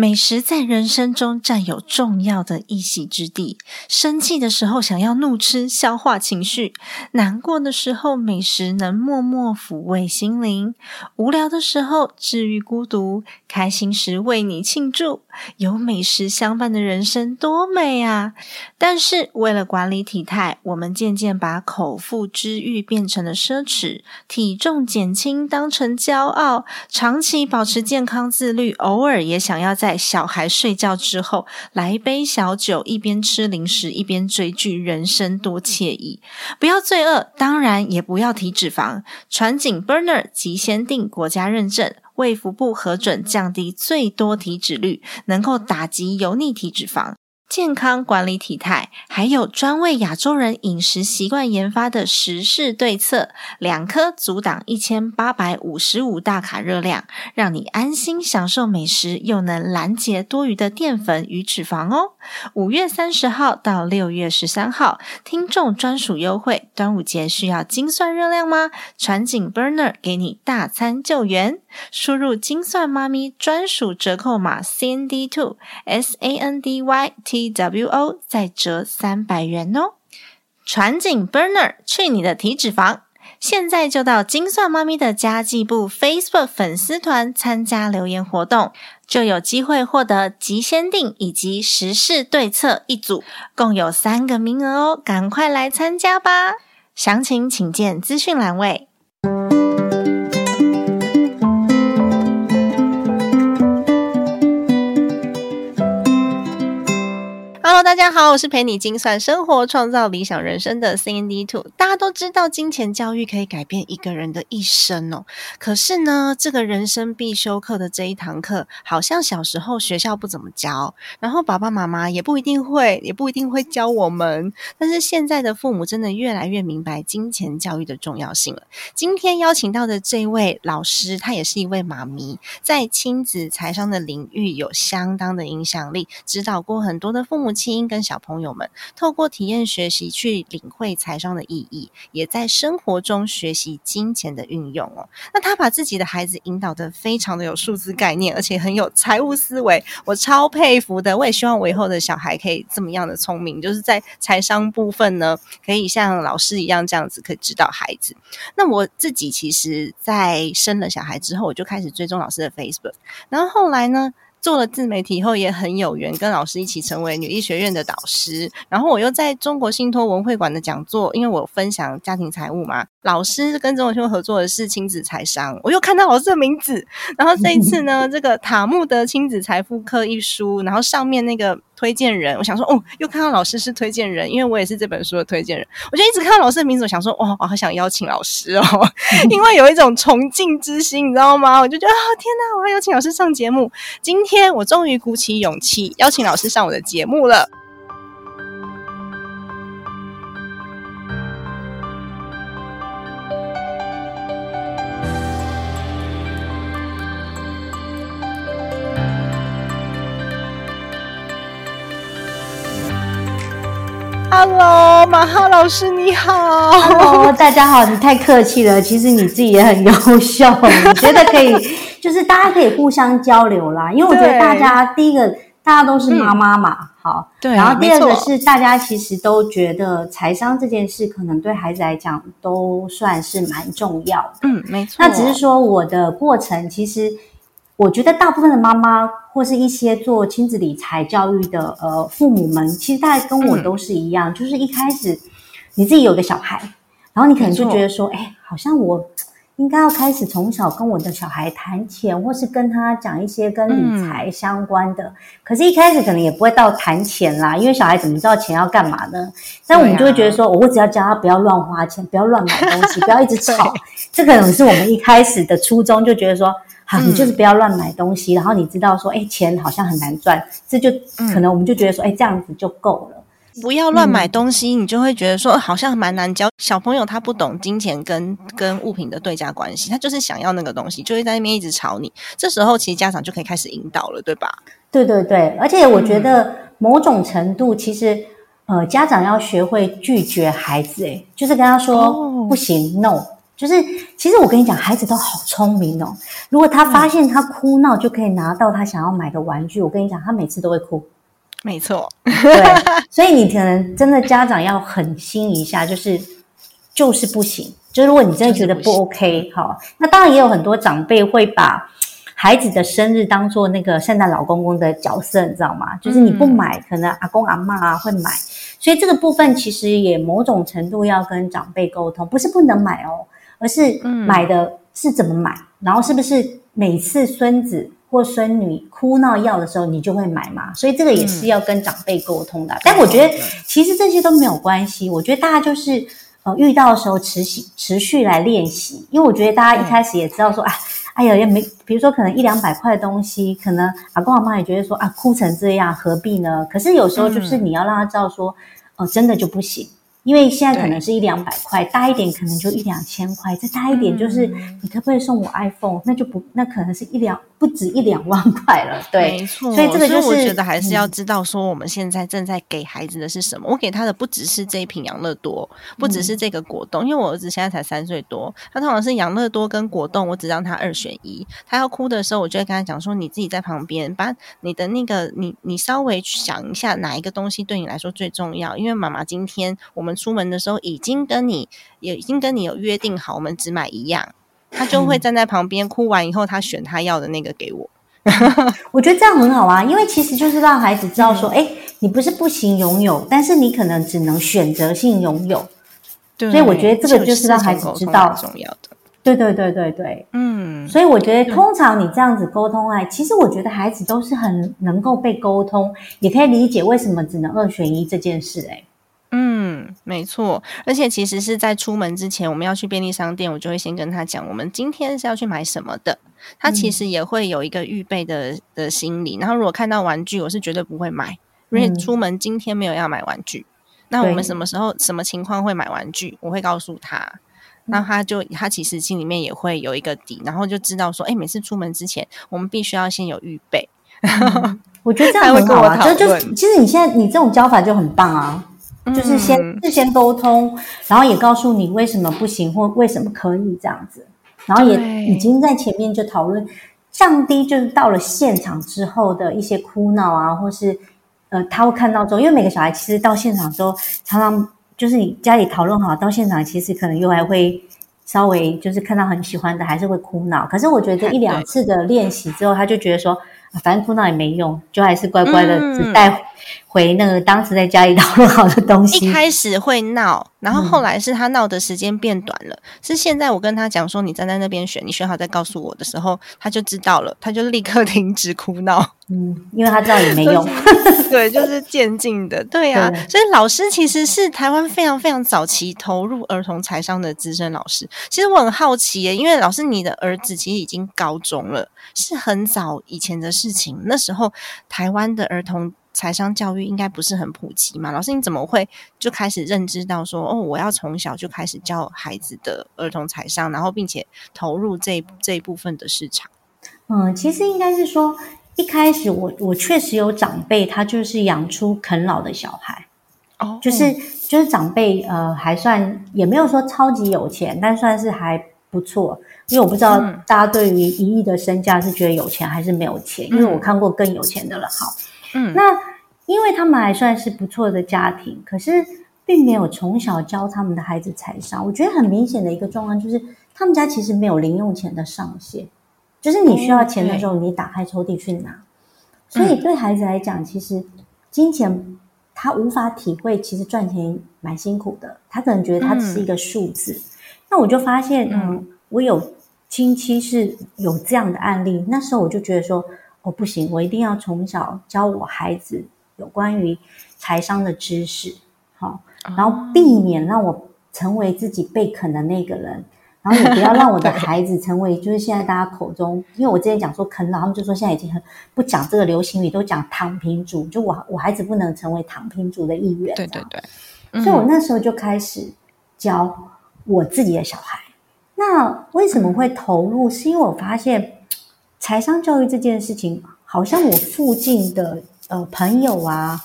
美食在人生中占有重要的一席之地。生气的时候想要怒吃消化情绪，难过的时候美食能默默抚慰心灵，无聊的时候治愈孤独，开心时为你庆祝。有美食相伴的人生多美啊！但是为了管理体态，我们渐渐把口腹之欲变成了奢侈，体重减轻当成骄傲，长期保持健康自律，偶尔也想要在小孩睡觉之后来一杯小酒，一边吃零食一边追剧，人生多惬意！不要罪恶，当然也不要提脂肪。传景 Burner 极限定国家认证。胃腹部核准降低最多体脂率，能够打击油腻体脂肪。健康管理体态，还有专为亚洲人饮食习惯研发的时事对策，两颗阻挡一千八百五十五大卡热量，让你安心享受美食，又能拦截多余的淀粉与脂肪哦。五月三十号到六月十三号，听众专属优惠，端午节需要精算热量吗？传景 Burner 给你大餐救援，输入精算妈咪专属折扣码 C N D TWO S A N D Y T W O 再折三百元哦！传景 Burner 去你的体脂肪！现在就到精算妈咪的家计部 Facebook 粉丝团参加留言活动，就有机会获得极限定以及时事对策一组，共有三个名额哦！赶快来参加吧！详情请见资讯栏位。大家好，我是陪你精算生活、创造理想人生的 Cindy Two。大家都知道，金钱教育可以改变一个人的一生哦。可是呢，这个人生必修课的这一堂课，好像小时候学校不怎么教，然后爸爸妈妈也不一定会，也不一定会教我们。但是现在的父母真的越来越明白金钱教育的重要性了。今天邀请到的这位老师，他也是一位妈咪，在亲子财商的领域有相当的影响力，指导过很多的父母。亲跟小朋友们透过体验学习去领会财商的意义，也在生活中学习金钱的运用哦。那他把自己的孩子引导的非常的有数字概念，而且很有财务思维，我超佩服的。我也希望我以后的小孩可以这么样的聪明，就是在财商部分呢，可以像老师一样这样子，可以指导孩子。那我自己其实，在生了小孩之后，我就开始追踪老师的 Facebook，然后后来呢？做了自媒体以后也很有缘，跟老师一起成为女医学院的导师。然后我又在中国信托文会馆的讲座，因为我分享家庭财务嘛。老师跟中国信托合作的是亲子财商，我又看到老师的名字。然后这一次呢，这个塔木德亲子财富课一书，然后上面那个。推荐人，我想说，哦，又看到老师是推荐人，因为我也是这本书的推荐人，我就一直看到老师的名字，我想说，哇，我好想邀请老师哦，因为有一种崇敬之心，你知道吗？我就觉得，啊，天哪，我要邀请老师上节目，今天我终于鼓起勇气邀请老师上我的节目了。Hello，马哈老师你好。Hello，大家好，你太客气了。其实你自己也很优秀，我觉得可以，就是大家可以互相交流啦。因为我觉得大家第一个，大家都是妈妈嘛，好。对。然后第二个是，大家其实都觉得财商这件事，可能对孩子来讲都算是蛮重要的。嗯，没错。那只是说我的过程，其实。我觉得大部分的妈妈或是一些做亲子理财教育的呃父母们，其实大概跟我都是一样，就是一开始你自己有个小孩，然后你可能就觉得说，哎，好像我应该要开始从小跟我的小孩谈钱，或是跟他讲一些跟理财相关的。可是，一开始可能也不会到谈钱啦，因为小孩怎么知道钱要干嘛呢？但我们就会觉得说，我只要教他不要乱花钱，不要乱买东西，不要一直 吵。这可能是我们一开始的初衷，就觉得说，好，你就是不要乱买东西。然后你知道说，哎，钱好像很难赚，这就可能我们就觉得说，哎，这样子就够了。不要乱买东西，你就会觉得说好像蛮难教。小朋友他不懂金钱跟跟物品的对价关系，他就是想要那个东西，就会在那边一直吵你。这时候其实家长就可以开始引导了，对吧？对对对，而且我觉得某种程度，其实呃，家长要学会拒绝孩子，诶就是跟他说不行，no。就是其实我跟你讲，孩子都好聪明哦。如果他发现他哭闹就可以拿到他想要买的玩具，我跟你讲，他每次都会哭。没错，对，所以你可能真的家长要狠心一下，就是就是不行。就如果你真的觉得不 OK，好，那当然也有很多长辈会把孩子的生日当做那个圣诞老公公的角色，你知道吗？就是你不买，可能阿公阿妈啊会买。所以这个部分其实也某种程度要跟长辈沟通，不是不能买哦，而是买的是怎么买，然后是不是每次孙子。或孙女哭闹要的时候，你就会买嘛，所以这个也是要跟长辈沟通的。但我觉得其实这些都没有关系，我觉得大家就是呃遇到的时候持续持续来练习，因为我觉得大家一开始也知道说，哎哎呀也没，比如说可能一两百块的东西，可能阿公阿妈也觉得说啊哭成这样何必呢？可是有时候就是你要让他知道说，哦真的就不行。因为现在可能是一两百块，大一点可能就一两千块，再大一点就是你可不可以送我 iPhone？那就不，那可能是一两不止一两万块了。对，没错。所以这个就是我觉得还是要知道说我们现在正在给孩子的是什么。我给他的不只是这一瓶养乐多，不只是这个果冻，因为我儿子现在才三岁多，他通常是养乐多跟果冻，我只让他二选一。他要哭的时候，我就会跟他讲说：“你自己在旁边，把你的那个你你稍微想一下哪一个东西对你来说最重要。”因为妈妈今天我们出门的时候已经跟你也已经跟你有约定好，我们只买一样，他就会站在旁边哭完以后，他选他要的那个给我。我觉得这样很好啊，因为其实就是让孩子知道说，哎，你不是不行拥有，但是你可能只能选择性拥有。对，所以我觉得这个就是让孩子知道重要的。对对对对对，嗯。所以我觉得通常你这样子沟通爱，其实我觉得孩子都是很能够被沟通，也可以理解为什么只能二选一这件事。哎。嗯，没错，而且其实是在出门之前，我们要去便利商店，我就会先跟他讲，我们今天是要去买什么的。他其实也会有一个预备的的心理。然后如果看到玩具，我是绝对不会买，因为出门今天没有要买玩具。那我们什么时候、什么情况会买玩具？我会告诉他，那他就他其实心里面也会有一个底，然后就知道说，哎，每次出门之前，我们必须要先有预备。我觉得这样很好啊，就就其实你现在你这种教法就很棒啊。就是先事先沟通，然后也告诉你为什么不行或为什么可以这样子，然后也已经在前面就讨论降低，就是到了现场之后的一些哭闹啊，或是呃他会看到之后，因为每个小孩其实到现场之后，常常就是你家里讨论好到现场，其实可能又还会稍微就是看到很喜欢的，还是会哭闹。可是我觉得 一两次的练习之后，他就觉得说，反正哭闹也没用，就还是乖乖的只带。回那个当时在家里 讨论好的东西，一开始会闹，然后后来是他闹的时间变短了。是现在我跟他讲说，你站在那边选，你选好再告诉我的时候，他就知道了，他就立刻 停止哭闹。嗯，因为他知道也没用。对，就是渐进的。对呀，所以老师其实是台湾非常非常早期投入儿童财商的资深老师。其实我很好奇耶，因为老师你的儿子其实已经高中了，是很早以前的事情。那时候台湾的儿童。财商教育应该不是很普及嘛？老师，你怎么会就开始认知到说，哦，我要从小就开始教孩子的儿童财商，然后并且投入这这一部分的市场？嗯，其实应该是说，一开始我我确实有长辈，他就是养出啃老的小孩，哦，就是就是长辈，呃，还算也没有说超级有钱，但算是还不错。因为我不知道大家对于一亿的身价是觉得有钱还是没有钱，因为我看过更有钱的了。好。嗯，那因为他们还算是不错的家庭，可是并没有从小教他们的孩子财商。我觉得很明显的一个状况就是，他们家其实没有零用钱的上限，就是你需要钱的时候，你打开抽屉去拿。所以对孩子来讲，其实金钱他无法体会，其实赚钱蛮辛苦的。他可能觉得它只是一个数字。那我就发现，嗯，我有亲戚是有这样的案例，那时候我就觉得说，哦，不行，我一定要从小教我孩子有关于财商的知识，好，然后避免让我成为自己被啃的那个人。然后也不要让我的 孩子成为，就是现在大家口中，因为我之前讲说啃老，他们就说现在已经很不讲这个流行语，都讲躺平族，就我我孩子不能成为躺平族的一员。对对对，所以我那时候就开始教我自己的小孩。那为什么会投入？是因为我发现财商教育这件事情，好像我附近的呃朋友啊，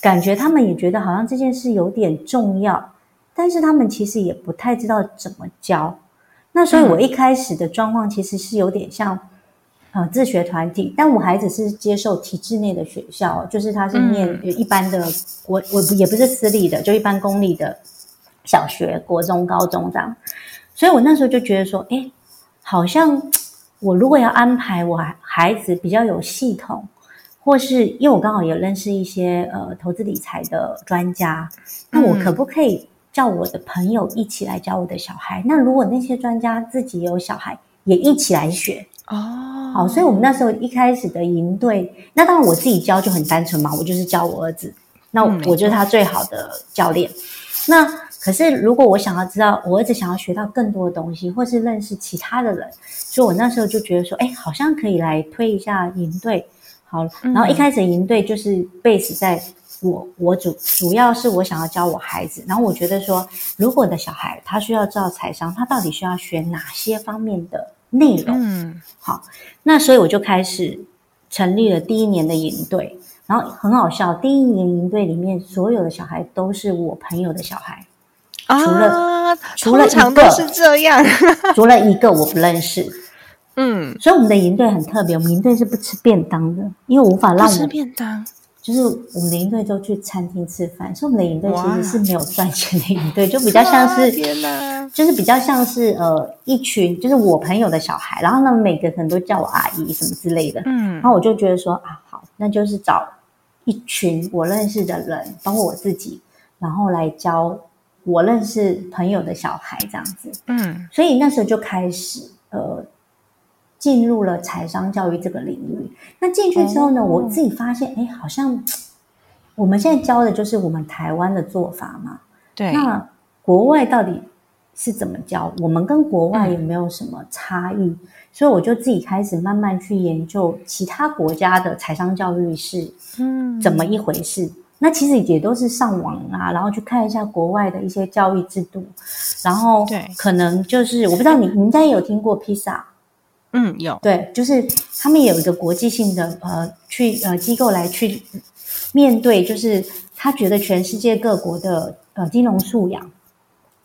感觉他们也觉得好像这件事有点重要，但是他们其实也不太知道怎么教。那所以，我一开始的状况其实是有点像，呃，自学团体。但我孩子是接受体制内的学校，就是他是念一般的国，我也不是私立的，就一般公立的小学、国中、高中这样。所以我那时候就觉得说，哎，好像我如果要安排我孩子比较有系统，或是因为我刚好也认识一些呃投资理财的专家，那我可不可以？叫我的朋友一起来教我的小孩。那如果那些专家自己有小孩，也一起来学哦。好，所以我们那时候一开始的营队，那当然我自己教就很单纯嘛，我就是教我儿子，那我就是他最好的教练。那可是如果我想要知道我儿子想要学到更多的东西，或是认识其他的人，所以我那时候就觉得说，哎，好像可以来推一下营队。好，然后一开始营队就是 base 在。我我主主要是我想要教我孩子，然后我觉得说，如果的小孩他需要知道财商，他到底需要学哪些方面的内容？嗯，好，那所以我就开始成立了第一年的营队，然后很好笑，第一年营队里面所有的小孩都是我朋友的小孩，除了除了一个是这样，除了一个我不认识，嗯，所以我们的营队很特别，我们营队是不吃便当的，因为无法让我吃便当。就是我们的营队都去餐厅吃饭，所以我们的营队其实是没有赚钱的营队，就比较像是，就是比较像是呃一群，就是我朋友的小孩，然后呢每个可能都叫我阿姨什么之类的，嗯，然后我就觉得说啊好，那就是找一群我认识的人，包括我自己，然后来教我认识朋友的小孩这样子，嗯，所以那时候就开始呃。进入了财商教育这个领域，那进去之后呢，我自己发现，哎，好像我们现在教的就是我们台湾的做法嘛。对。那国外到底是怎么教？我们跟国外有没有什么差异？所以我就自己开始慢慢去研究其他国家的财商教育是嗯怎么一回事。那其实也都是上网啊，然后去看一下国外的一些教育制度，然后对，可能就是我不知道你你应该有听过披萨。嗯，有对，就是他们有一个国际性的呃，去呃机构来去面对，就是他觉得全世界各国的呃金融素养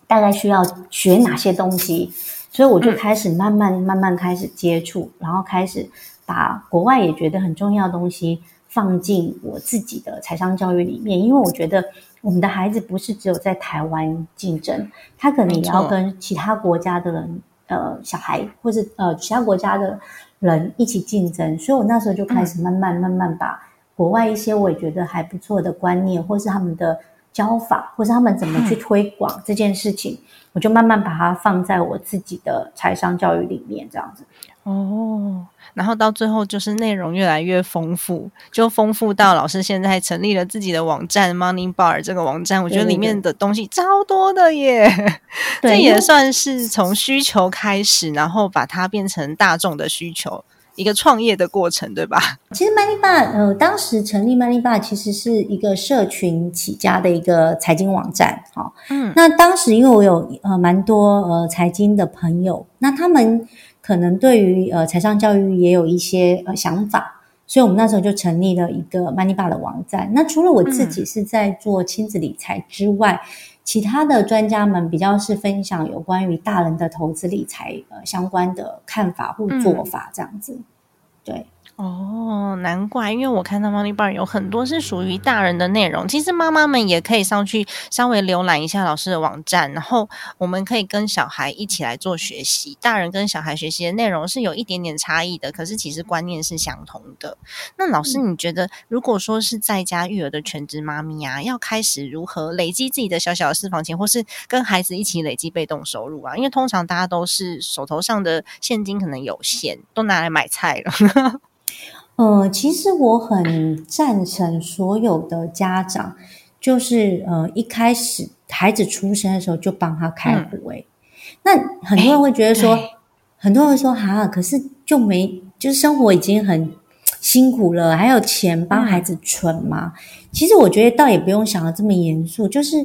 大概需要学哪些东西，所以我就开始慢慢慢慢开始接触，然后开始把国外也觉得很重要的东西放进我自己的财商教育里面，因为我觉得我们的孩子不是只有在台湾竞争，他可能也要跟其他国家的人。呃，小孩或是呃其他国家的人一起竞争，所以我那时候就开始慢慢慢慢把国外一些我也觉得还不错的观念，或是他们的教法，或是他们怎么去推广这件事情，我就慢慢把它放在我自己的财商教育里面，这样子。哦，然后到最后就是内容越来越丰富，就丰富到老师现在成立了自己的网站 Money Bar 这个网站，我觉得里面的东西超多的耶。这也算是从需求开始，然后把它变成大众的需求，一个创业的过程，对吧？其实 Money Bar 呃，当时成立 Money Bar 其实是一个社群起家的一个财经网站，好，嗯，那当时因为我有呃蛮多呃财经的朋友，那他们。可能对于呃财商教育也有一些呃想法，所以我们那时候就成立了一个 Money Bar 的网站。那除了我自己是在做亲子理财之外，其他的专家们比较是分享有关于大人的投资理财呃相关的看法或做法这样子。对哦，难怪，因为我看到 Money Bar 有很多是属于大人的内容，其实妈妈们也可以上去稍微浏览一下老师的网站，然后我们可以跟小孩一起来做学习。大人跟小孩学习的内容是有一点点差异的，可是其实观念是相同的。那老师，你觉得如果说是在家育儿的全职妈咪啊，要开始如何累积自己的小小的私房钱，或是跟孩子一起累积被动收入啊？因为通常大家都是手头上的现金可能有限，都拿来买菜了。呃，其实我很赞成所有的家长，就是呃一开始孩子出生的时候就帮他开户。哎，那很多人会觉得说，很多人会说哈，可是就没就是生活已经很辛苦了，还有钱帮孩子存吗？其实我觉得倒也不用想的这么严肃，就是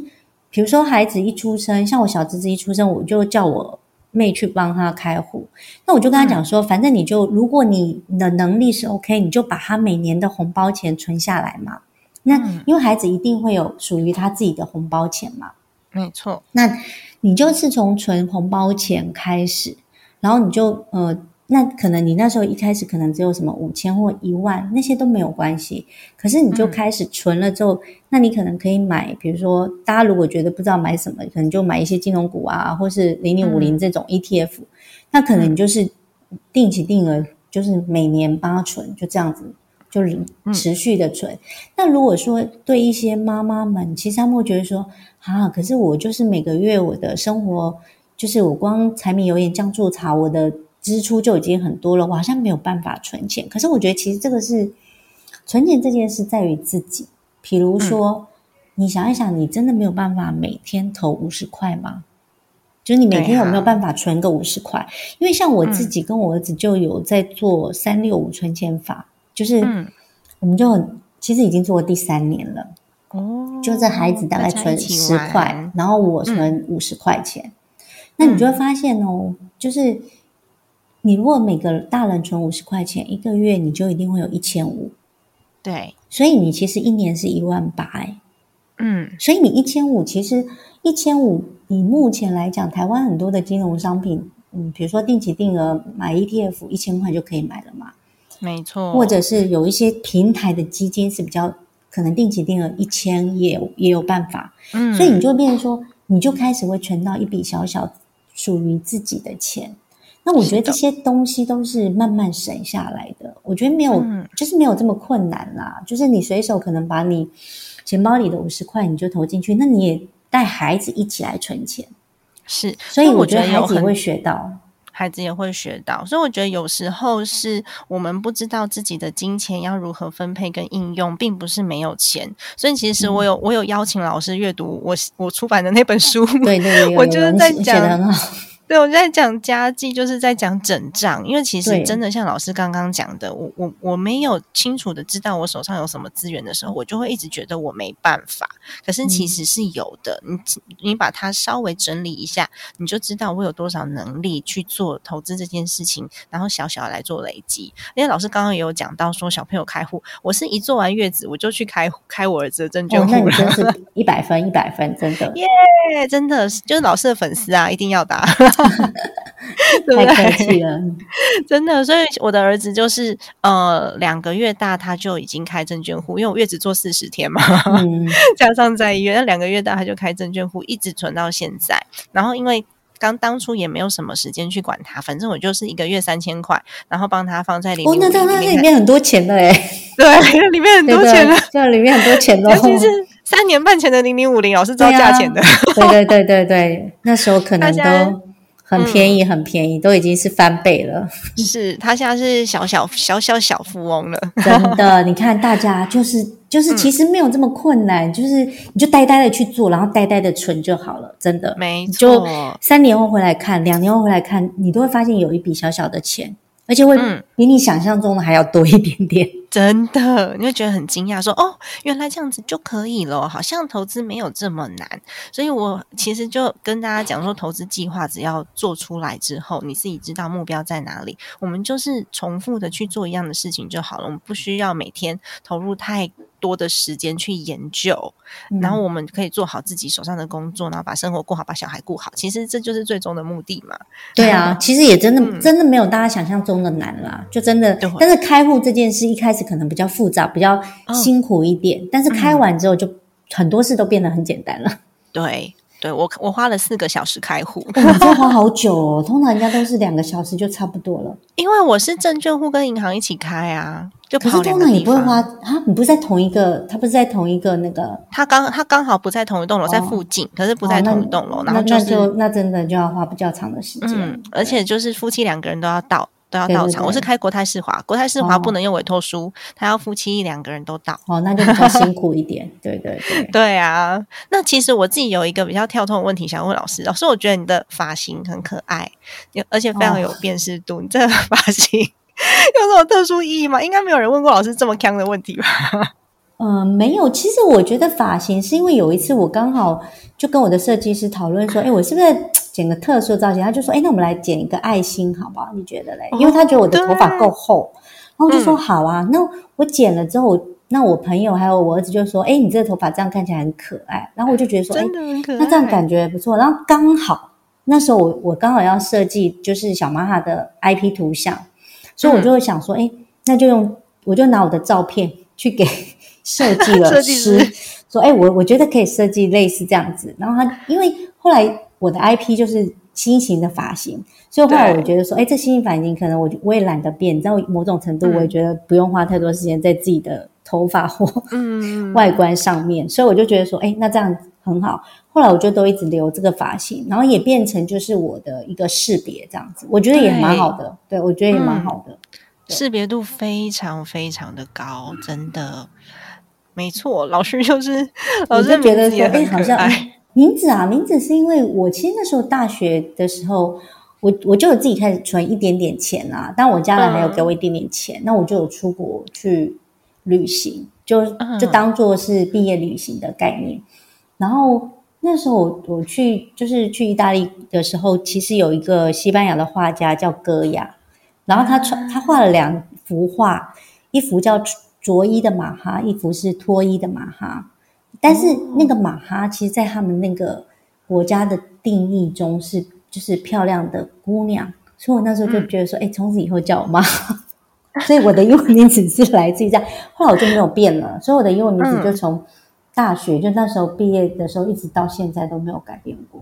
比如说孩子一出生，像我小侄子一出生，我就叫我。妹去帮他开户，那我就跟他讲说，反正你就如果你的能力是 OK，你就把他每年的红包钱存下来嘛。那因为孩子一定会有属于他自己的红包钱嘛，没错。那你就是从存红包钱开始，然后你就呃。那可能你那时候一开始可能只有什么五千或一万，那些都没有关系。可是你就开始存了之后，那你可能可以买，比如说大家如果觉得不知道买什么，可能就买一些金融股啊，或是零零五零这种 ETF。那可能你就是定期定额，就是每年八存，就这样子，就是持续的存。那如果说对一些妈妈们，其实他们会觉得说，啊，可是我就是每个月我的生活，就是我光柴米油盐酱醋茶，我的。支出就已经很多了，我好像没有办法存钱。可是我觉得，其实这个是存钱这件事在于自己。比如说，你想一想，你真的没有办法每天投五十块吗？就是你每天有没有办法存个五十块？因为像我自己跟我儿子就有在做三六五存钱法，就是我们就很其实已经做了第三年了。哦，就这孩子大概存十块，然后我存五十块钱，那你就会发现哦，就是。你如果每个大人存五十块钱，一个月你就一定会有一千五，对，所以你其实一年是一万八，嗯，所以你一千五其实一千五，以目前来讲，台湾很多的金融商品，嗯，比如说定期定额买 ETF，一千块就可以买了嘛，没错，或者是有一些平台的基金是比较可能定期定额一千也也有办法，嗯，所以你就变成说，你就开始会存到一笔小小属于自己的钱。那我觉得这些东西都是慢慢省下来的，我觉得没有，就是没有这么困难啦。就是你随手可能把你钱包里的五十块你就投进去，那你也带孩子一起来存钱，是。所以我觉得孩子也会学到，孩子也会学到。所以我觉得有时候是我们不知道自己的金钱要如何分配跟应用，并不是没有钱。所以其实我有我有邀请老师阅读我我出版的那本书，对对，我就是在讲很好。对，我在讲家计，就是在讲整账。因为其实真的像老师刚刚讲的，我我我没有清楚的知道我手上有什么资源的时候，我就会一直觉得我没办法。可是其实是有的，你你把它稍微整理一下，你就知道我有多少能力去做投资这件事情，然后小小来做累积。因为老师刚刚也有讲到说，小朋友开户，我是一做完月子我就去开开我儿子的证券户了，真是 一百分一百分，真的耶，真的就是老师的粉丝啊，一定要打。太客气了，真的。所以我的儿子就是呃两个月大，他就已经开证券户，因为我月子做四十天嘛，加上在医院，那两个月大他就开证券户，一直存到现在。然后因为刚当初也没有什么时间去管他，反正我就是一个月三千块，然后帮他放在里面。哦，那那里面很多钱了哎，对，里面很多钱了，这里面很多钱的，尤其是三年半前的零零五零，老是知道价钱的。对对对对对，那时候可能都。很便宜，很便宜，都已经是翻倍了。是他现在是小小小小小富翁了，真的。你看，大家就是就是，其实没有这么困难，就是你就呆呆的去做，然后呆呆的存就好了。真的，没错。就三年后回来看，两年后回来看，你都会发现有一笔小小的钱。而且会比你想象中的还要多一点点，真的，你会觉得很惊讶，说哦，原来这样子就可以了，好像投资没有这么难。所以我其实就跟大家讲说，投资计划只要做出来之后，你自己知道目标在哪里，我们就是重复的去做一样的事情就好了，我们不需要每天投入太。多的时间去研究，嗯然后我们可以做好自己手上的工作，然后把生活过好，把小孩顾好。其实这就是最终的目的嘛。对啊，其实也真的、嗯真的没有大家想象中的难啦，就真的。但是开户这件事一开始可能比较复杂，比较哦辛苦一点，但是开完之后就很多事都变得很简单了。对，对我我花了四个小时开户，哇，你这花好久哦，通常人家都是两个小时就差不多了。因为我是证券户跟银行一起开啊，就可跑两是通常也个地方。不会花啊，你不是在同一个，他不是在同一个那个，他刚他刚好不在同一栋楼，在哦附近，可是不在同一栋楼，然那后就是那就那真的就要花比较长的时间。嗯，而且就是夫妻两个人都要到，都要到场。我是开国泰世华，国泰世华哦不能用委托书，他要夫妻一两个人都到。哦，那就比较辛苦一点。对对对，对啊，那其实我自己有一个比较跳痛的问题想问老师。老师，我觉得你的发型很可爱，有而且非常哦有辨识度。你这个 发型有什么特殊意义吗？应该没有人问过老师这么坑的问题吧？嗯，没有。其实我觉得发型是因为有一次我刚好就跟我的设计师讨论说，哎，我是不是剪个特殊造型？他就说，哎，那我们来剪一个爱心好不好？你觉得嘞？因为他觉得我的头发够厚，然后我就说好啊。那我剪了之后，那我朋友还有我儿子就说，哎，你这个头发这样看起来很可爱。然后我就觉得说，哎。那这样感觉不错。然后刚好那时候我我刚好要设计就是小玛哈的 IP 图像，所以我就会想说，哎、那就用我就拿我的照片去给 设计了师说，哎、我我觉得可以设计类似这样子。然后他因为后来我的 IP 就是新型的发型，所以后来我觉得说，哎、这新型发型可能我我也懒得变，你知道某种程度嗯我也觉得不用花太多时间在自己的头发或嗯，外观上面，所以我就觉得说，哎，那这样很好。后来我就都一直留这个发型，然后也变成就是我的一个识别这样子，我觉得也蛮好的。对，我觉得也蛮好的。识别度非常非常的高，真的。没错，老师就是老我师就觉得也哎，很可爱。好像哎名字啊，名字是因为我其实那时候大学的时候，我我就有自己开始存一点点钱啊，但我家人还有给我一点点钱，那我就有出国去旅行，就嗯就当做是毕业旅行的概念。然后那时候我我去就是去意大利的时候，其实有一个西班牙的画家叫戈雅，然后他穿他画了两幅画，一幅叫着衣的马哈，一幅是脱衣的马哈。但是那个马哈，其实在他们那个国家的定义中是就是漂亮的姑娘，所以我那时候就觉得说，哎、从此以后叫我妈。所以我的英文名字是来自于这样，后来我就没有变了，所以我的英文名字就从大学、就那时候毕业的时候一直到现在都没有改变过。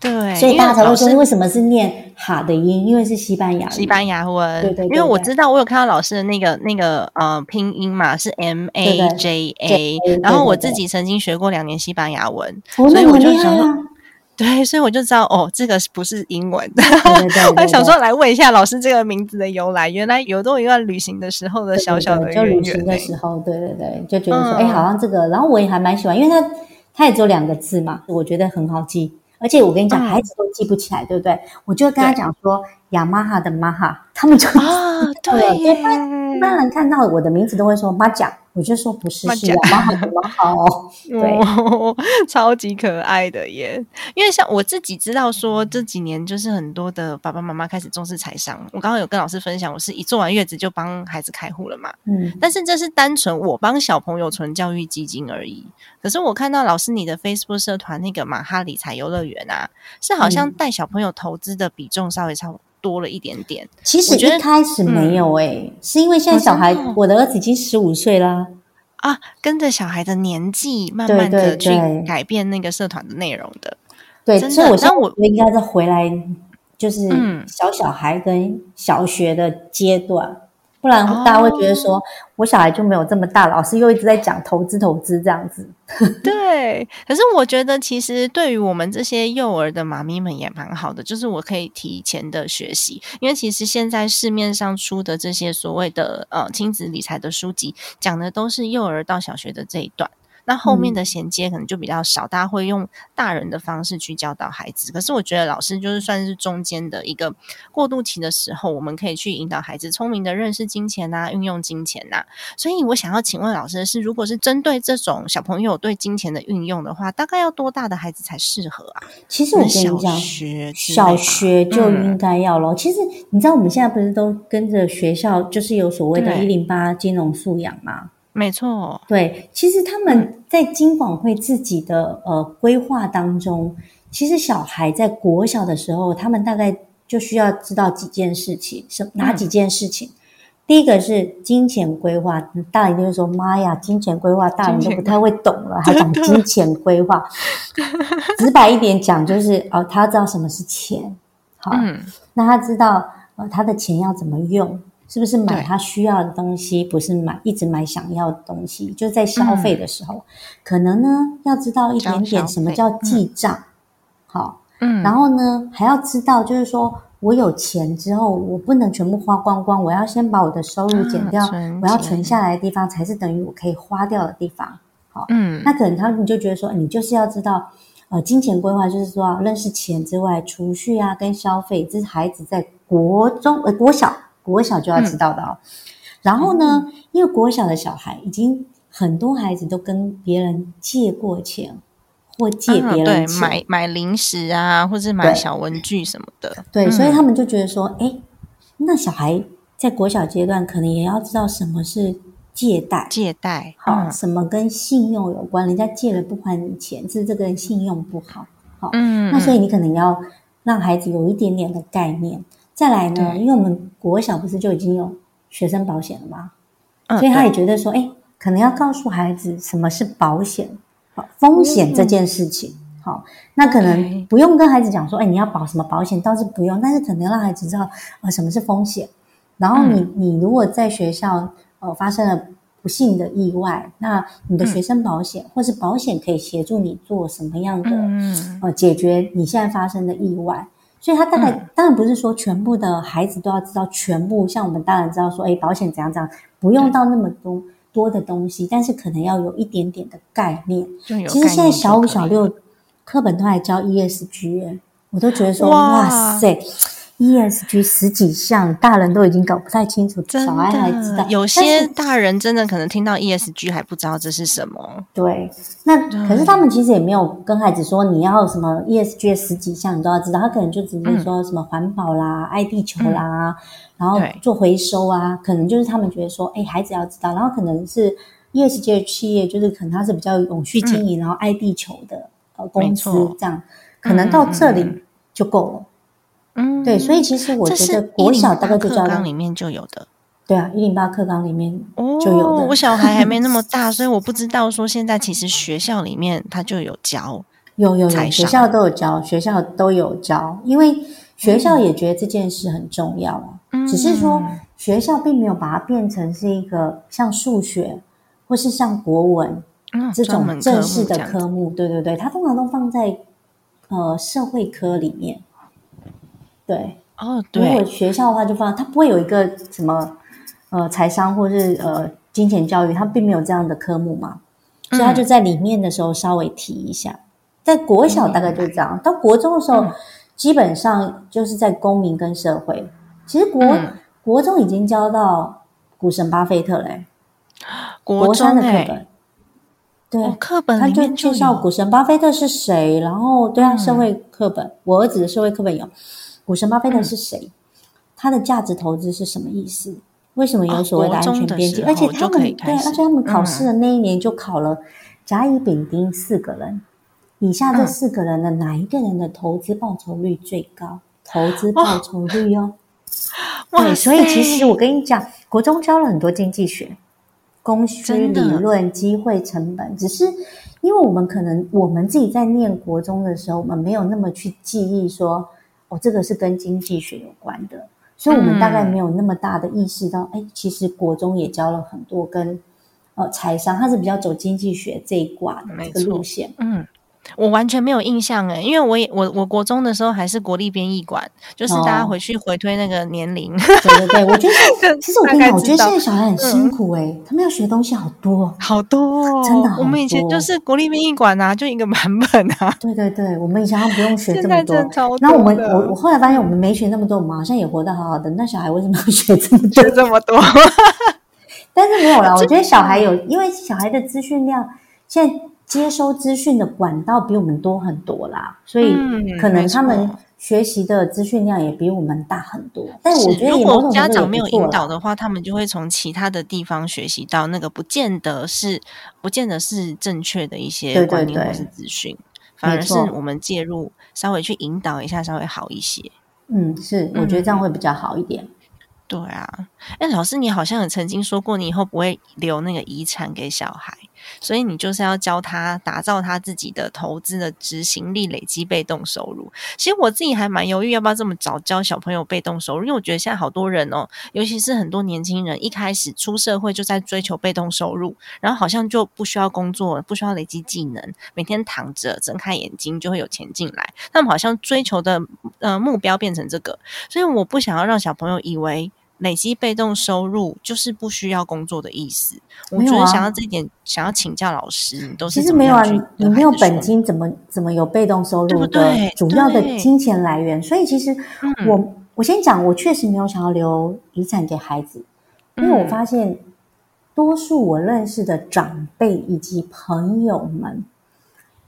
对，所以大家才会说为老师为什么是念哈的音，因为是西班牙。西班牙文，对对对因为我知道我有看到老师的那个那个呃拼音嘛，是 M A 对 J 对 A，对然后我自己曾经学过两年西班牙文，哦，所以我就想！对，所以我就知道哦，这个不是英文 我想说来问一下老师这个名字的由来，原来有这么一段旅行的时候的小小的就旅行的。时候，对对对，就觉得说，嗯哎、好像这个，然后我也还蛮喜欢，因为它它也只有两个字嘛，我觉得很好记。而且我跟你讲，嗯。孩子都记不起来，对不对？我就跟他讲说雅马哈的马哈，他们就啊，对对耶，一般人看到我的名字都会说马甲，我就说不是，马甲是雅马哈的马哈哦。对哦，超级可爱的耶！因为像我自己知道说，这几年就是很多的爸爸妈妈开始重视财商。我刚刚有跟老师分享，我是一做完月子就帮孩子开户了嘛。嗯，但是这是单纯我帮小朋友存教育基金而已。可是我看到老师你的 Facebook 社团那个马哈理财游乐园啊，是好像嗯带小朋友投资的比重稍微超多了一点点。其实一开始没有哎、是因为现在小孩，我的儿子已经十五岁啦。啊，跟着小孩的年纪，慢慢的去改变那个社团的内容的。对，真以我现在那我应该再回来，就是嗯小小孩跟小学的阶段，不然哦大家会觉得说、我小孩就没有这么大，老师又一直在讲投资投资这样子。对，可是我觉得其实对于我们这些幼儿的妈咪们也蛮好的，就是我可以提前的学习，因为其实现在市面上出的这些所谓的呃亲子理财的书籍，讲的都是幼儿到小学的这一段。那后面的衔接可能就比较少，大家会用大人的方式去教导孩子。可是我觉得老师就是算是中间的一个过渡期的时候，我们可以去引导孩子聪明的认识金钱呐、运用金钱呐、所以我想要请问老师的是，如果是针对这种小朋友对金钱的运用的话，大概要多大的孩子才适合啊？其实我跟小你讲，学小学就嗯应该要咯。其实你知道我们现在不是都跟着学校，就是有所谓的“一零八金融素养”吗？没错，对，其实他们在金管会自己的呃规划当中，其实小孩在国小的时候，他们大概就需要知道几件事情，是哪几件事情？第一个是金钱规划，大人就会说：“妈呀，金钱规划大人都不太会懂了，还讲金钱规划。”直白一点讲，就是哦，他知道什么是钱，好，那他知道呃他的钱要怎么用，是不是买他需要的东西，不是买一直买想要的东西？就在消费的时候，可能呢要知道一点点什么叫记账，好，嗯，然后呢还要知道，就是说。我有钱之后，我不能全部花光光，我要先把我的收入减掉，我要存下来的地方才是等于我可以花掉的地方。好，嗯，那可能他们就觉得说，你就是要知道，呃，金钱规划就是说，认识钱之外，储蓄啊跟消费，这是孩子在国中呃国小国小就要知道的哦。然后呢，因为国小的小孩已经很多孩子都跟别人借过钱。或借别人钱买买零食啊，或者买小文具什么的。对，所以他们就觉得说，哎，那小孩在国小阶段可能也要知道什么是借贷，借贷，好，什么跟信用有关，人家借了不还你钱，是这个人信用不好。好，嗯，那所以你可能要让孩子有一点点的概念。再来呢，因为我们国小不是就已经有学生保险了吗？所以他也觉得说，哎，可能要告诉孩子什么是保险。风险这件事情，好，那可能不用跟孩子讲说，哎，你要保什么保险，倒是不用，但是可能让孩子知道，呃，什么是风险。然后你你如果在学校，呃，发生了不幸的意外，那你的学生保险或是保险可以协助你做什么样的，呃，解决你现在发生的意外。所以他大概当然不是说全部的孩子都要知道全部，像我们当然知道说，哎，保险怎样怎样，不用到那么多。多的东西，但是可能要有一点点的概念。其实现在小五、小六课本都还教 ESG，我都觉得说哇塞，ESG 十几项，大人都已经搞不太清楚，小孩还知道。有些大人真的可能听到 ESG 还不知道这是什么。对，那可是他们其实也没有跟孩子说你要什么 ESG 十几项你都要知道，他可能就直接说什么环保啦、爱地球啦。然后做回收啊，可能就是他们觉得说，哎，孩子要知道。然后可能是 ESG 的企业，就是可能它是比较永续经营，然后爱地球的呃公司这样，可能到这里就够了。嗯，对，所以其实我觉得国小大概就教纲里面就有的。对啊，一零八课纲里面就有的。我小孩还没那么 大，所以我不知道说现在其实学校里面他就有教，有有有，学校都有教，学校都有教，因为。学校也觉得这件事很重要啊，只是说学校并没有把它变成是一个像数学或是像国文这种正式的科目，对对对，它通常都放在呃社会科里面。对。哦，如果学校的话就放，他不会有一个什么呃财商或是呃金钱教育，他并没有这样的科目嘛，所以他就在里面的时候稍微提一下。在国小大概就这样，到国中的时候。基本上就是在公民跟社会，其实国国中已经教到股神巴菲特嘞，国三的课本，对，课本他就介绍股神巴菲特是谁，然后对啊，社会课本，我儿子的社会课本有股神巴菲特是谁，他的价值投资是什么意思？为什么有所谓的安全边际？而且他们对，而且他们考试的那一年就考了甲乙丙丁四个人。以下这四个人的哪一个人的投资报酬率最高？投资报酬率哦，对，所以其实我跟你讲，国中教了很多经济学、供需理论、机会成本，只是因为我们可能我们自己在念国中的时候，我们没有那么去记忆说，哦，这个是跟经济学有关的，所以我们大概没有那么大的意识到，哎，其实国中也教了很多跟呃财商，它是比较走经济学这一挂的这个路线，嗯。我完全没有印象哎，因为我也我我国中的时候还是国立编译馆，就是大家回去回推那个年龄。对对对，我觉得其实我跟你讲，我觉得现在小孩很辛苦哎，他们要学东西好多好多，真的。我们以前就是国立编译馆啊，就一个版本啊。对对对，我们以前不用学这么多。然后我们我我后来发现，我们没学那么多，我们好像也活得好好的。那小孩为什么要学这么多这么多？但是没有了，我觉得小孩有，因为小孩的资讯量现在。接收资讯的管道比我们多很多啦，所以可能他们学习的资讯量也比我们大很多。但我觉得，如果家长没有引导的话，他们就会从其他的地方学习到那个不见得是不见得是正确的一些观念或是资讯，反而是我们介入稍微去引导一下，稍微好一些。嗯，是，我觉得这样会比较好一点。对啊，哎，老师，你好像也曾经说过，你以后不会留那个遗产给小孩。所以你就是要教他打造他自己的投资的执行力，累积被动收入。其实我自己还蛮犹豫要不要这么早教小朋友被动收入，因为我觉得现在好多人哦，尤其是很多年轻人一开始出社会就在追求被动收入，然后好像就不需要工作，不需要累积技能，每天躺着睁开眼睛就会有钱进来。他们好像追求的呃目标变成这个，所以我不想要让小朋友以为。累积被动收入就是不需要工作的意思。我觉得想要这一点，想要请教老师，你都其实没有啊，你你没有本金，怎么怎么有被动收入的主要的金钱来源？所以其实我我先讲，我确实没有想要留遗产给孩子，因为我发现多数我认识的长辈以及朋友们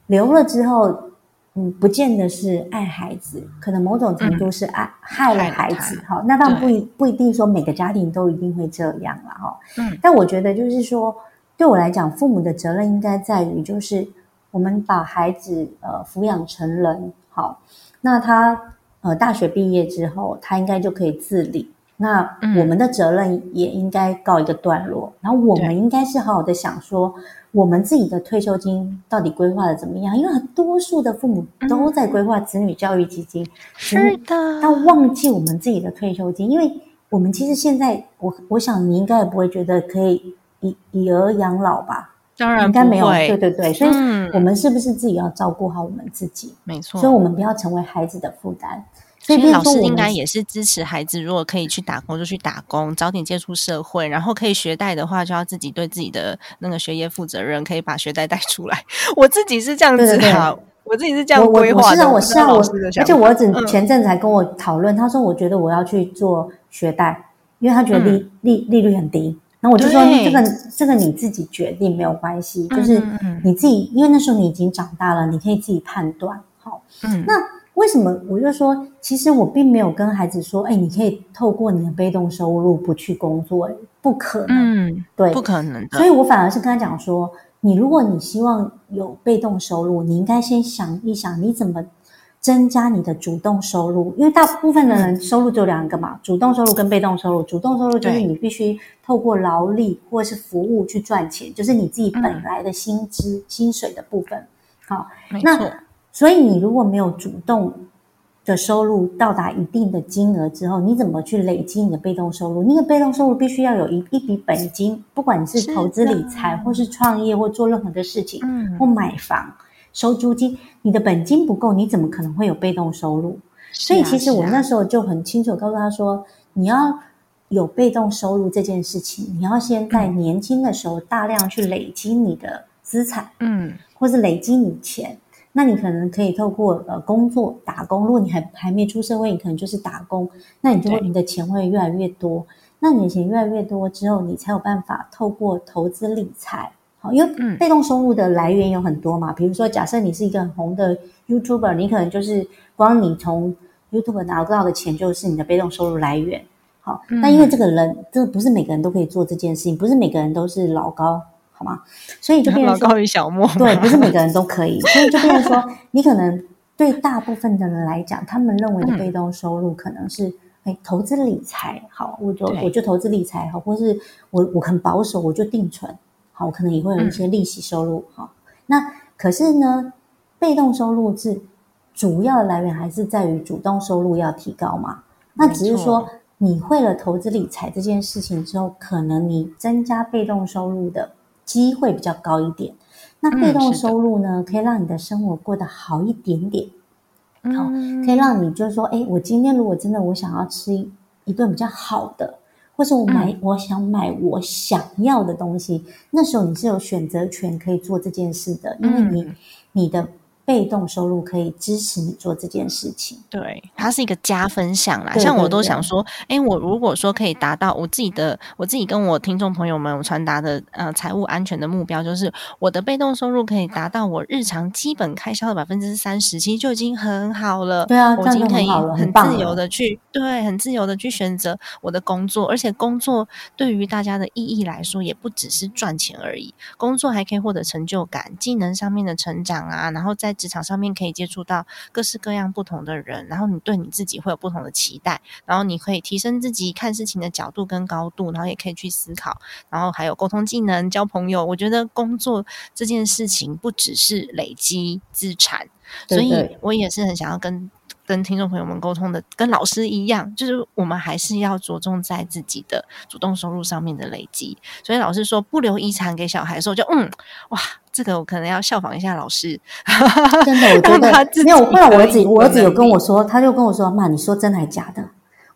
留了之后。嗯，不见得是爱孩子，可能某种程度是爱害了孩子。哈，那倒不一不一定说每个家庭都一定会这样了。哈，嗯，但我觉得就是说，对我来讲，父母的责任应该在于，就是我们把孩子呃抚养成人。好，那他呃大学毕业之后，他应该就可以自理。那我们的责任也应该告一个段落。然后我们应该是好好的想说。我们自己的退休金到底规划的怎么样？因为多数的父母都在规划子女教育基金，是的，要忘记我们自己的退休金。因为我们其实现在，我我想你应该也不会觉得可以以以儿养老吧？当然应该没有，对对对。所以，我们是不是自己要照顾好我们自己？没错，所以我们不要成为孩子的负担。所以老师应该也是支持孩子，如果可以去打工就去打工，早点接触社会，然后可以学贷的话，就要自己对自己的那个学业负责任，可以把学贷贷出来。我自己是这样子的，我自己是这样规划的。我是啊，我我而且我儿子前阵子还跟我讨论，他说我觉得我要去做学贷，因为他觉得利利利率很低。然后我就说这个这个你自己决定没有关系，就是你自己，因为那时候你已经长大了，你可以自己判断。好，嗯，那。为什么我就说，其实我并没有跟孩子说，哎，你可以透过你的被动收入不去工作，不可能，嗯，对，不可能。所以我反而是跟他讲说，你如果你希望有被动收入，你应该先想一想，你怎么增加你的主动收入？因为大部分的人收入只有两个嘛，主动收入跟被动收入。主动收入就是你必须透过劳力或者是服务去赚钱，就是你自己本来的薪资、薪水的部分。好，那。所以，你如果没有主动的收入到达一定的金额之后，你怎么去累积你的被动收入？那个被动收入必须要有一一笔本金，不管是投资理财，或是创业，或做任何的事情，或买房收租金，你的本金不够，你怎么可能会有被动收入？所以，其实我那时候就很清楚告诉他说，你要有被动收入这件事情，你要先在年轻的时候大量去累积你的资产，嗯，或是累积你钱。那你可能可以透过呃工作打工，如果你还还没出社会，你可能就是打工，那你就会你的钱会越来越多。那你的钱越来越多之后，你才有办法透过投资理财，好，因为被动收入的来源有很多嘛。比如说，假设你是一个很红的 YouTuber，你可能就是光你从 YouTube 拿到的钱就是你的被动收入来源。好，那因为这个人，这不是每个人都可以做这件事情，不是每个人都是老高。好吗？所以就 变成高于小莫，对，不是每个人都可以。所以就变成说，你可能对大部分的人来讲，他们认为的被动收入可能是，哎，投资理财好，我就我就投资理财好，或是我我很保守，我就定存好，我可能也会有一些利息收入好。那可是呢，被动收入是主要的来源，还是在于主动收入要提高嘛？那只是说，你会了投资理财这件事情之后，可能你增加被动收入的。机会比较高一点，那被动收入呢，可以让你的生活过得好一点点，好，可以让你就是说，哎，我今天如果真的我想要吃一顿比较好的，或是我买我想买我想要的东西，那时候你是有选择权可以做这件事的，因为你你的。被动收入可以支持你做这件事情。对，它是一个加分项啦。对像我都想说，哎，我如果说可以达到我自己的，我自己跟我听众朋友们传达的呃财务安全的目标，就是我的被动收入可以达到我日常基本开销的百分之三十，其实就已经很好了。对啊，我已经可以很自由。的去对，很自由的去选择我的工作，而且工作对于大家的意义来说，也不只是赚钱而已，工作还可以获得成就感、技能上面的成长啊，然后在职场上面可以接触到各式各样不同的人，然后你对你自己会有不同的期待，然后你可以提升自己看事情的角度跟高度，然后也可以去思考，然后还有沟通技能、交朋友。我觉得工作这件事情不只是累积资产，所以我也是很想要跟跟听众朋友们沟通的，跟老师一样，就是我们还是要着重在自己的主动收入上面的累积。所以老师说不留遗产给小孩的时候，就嗯，哇，这个我可能要效仿一下老师。真的，我 觉得没有。后来我儿子，我儿子有跟我说，他就跟我说：“妈，你说真还假的？”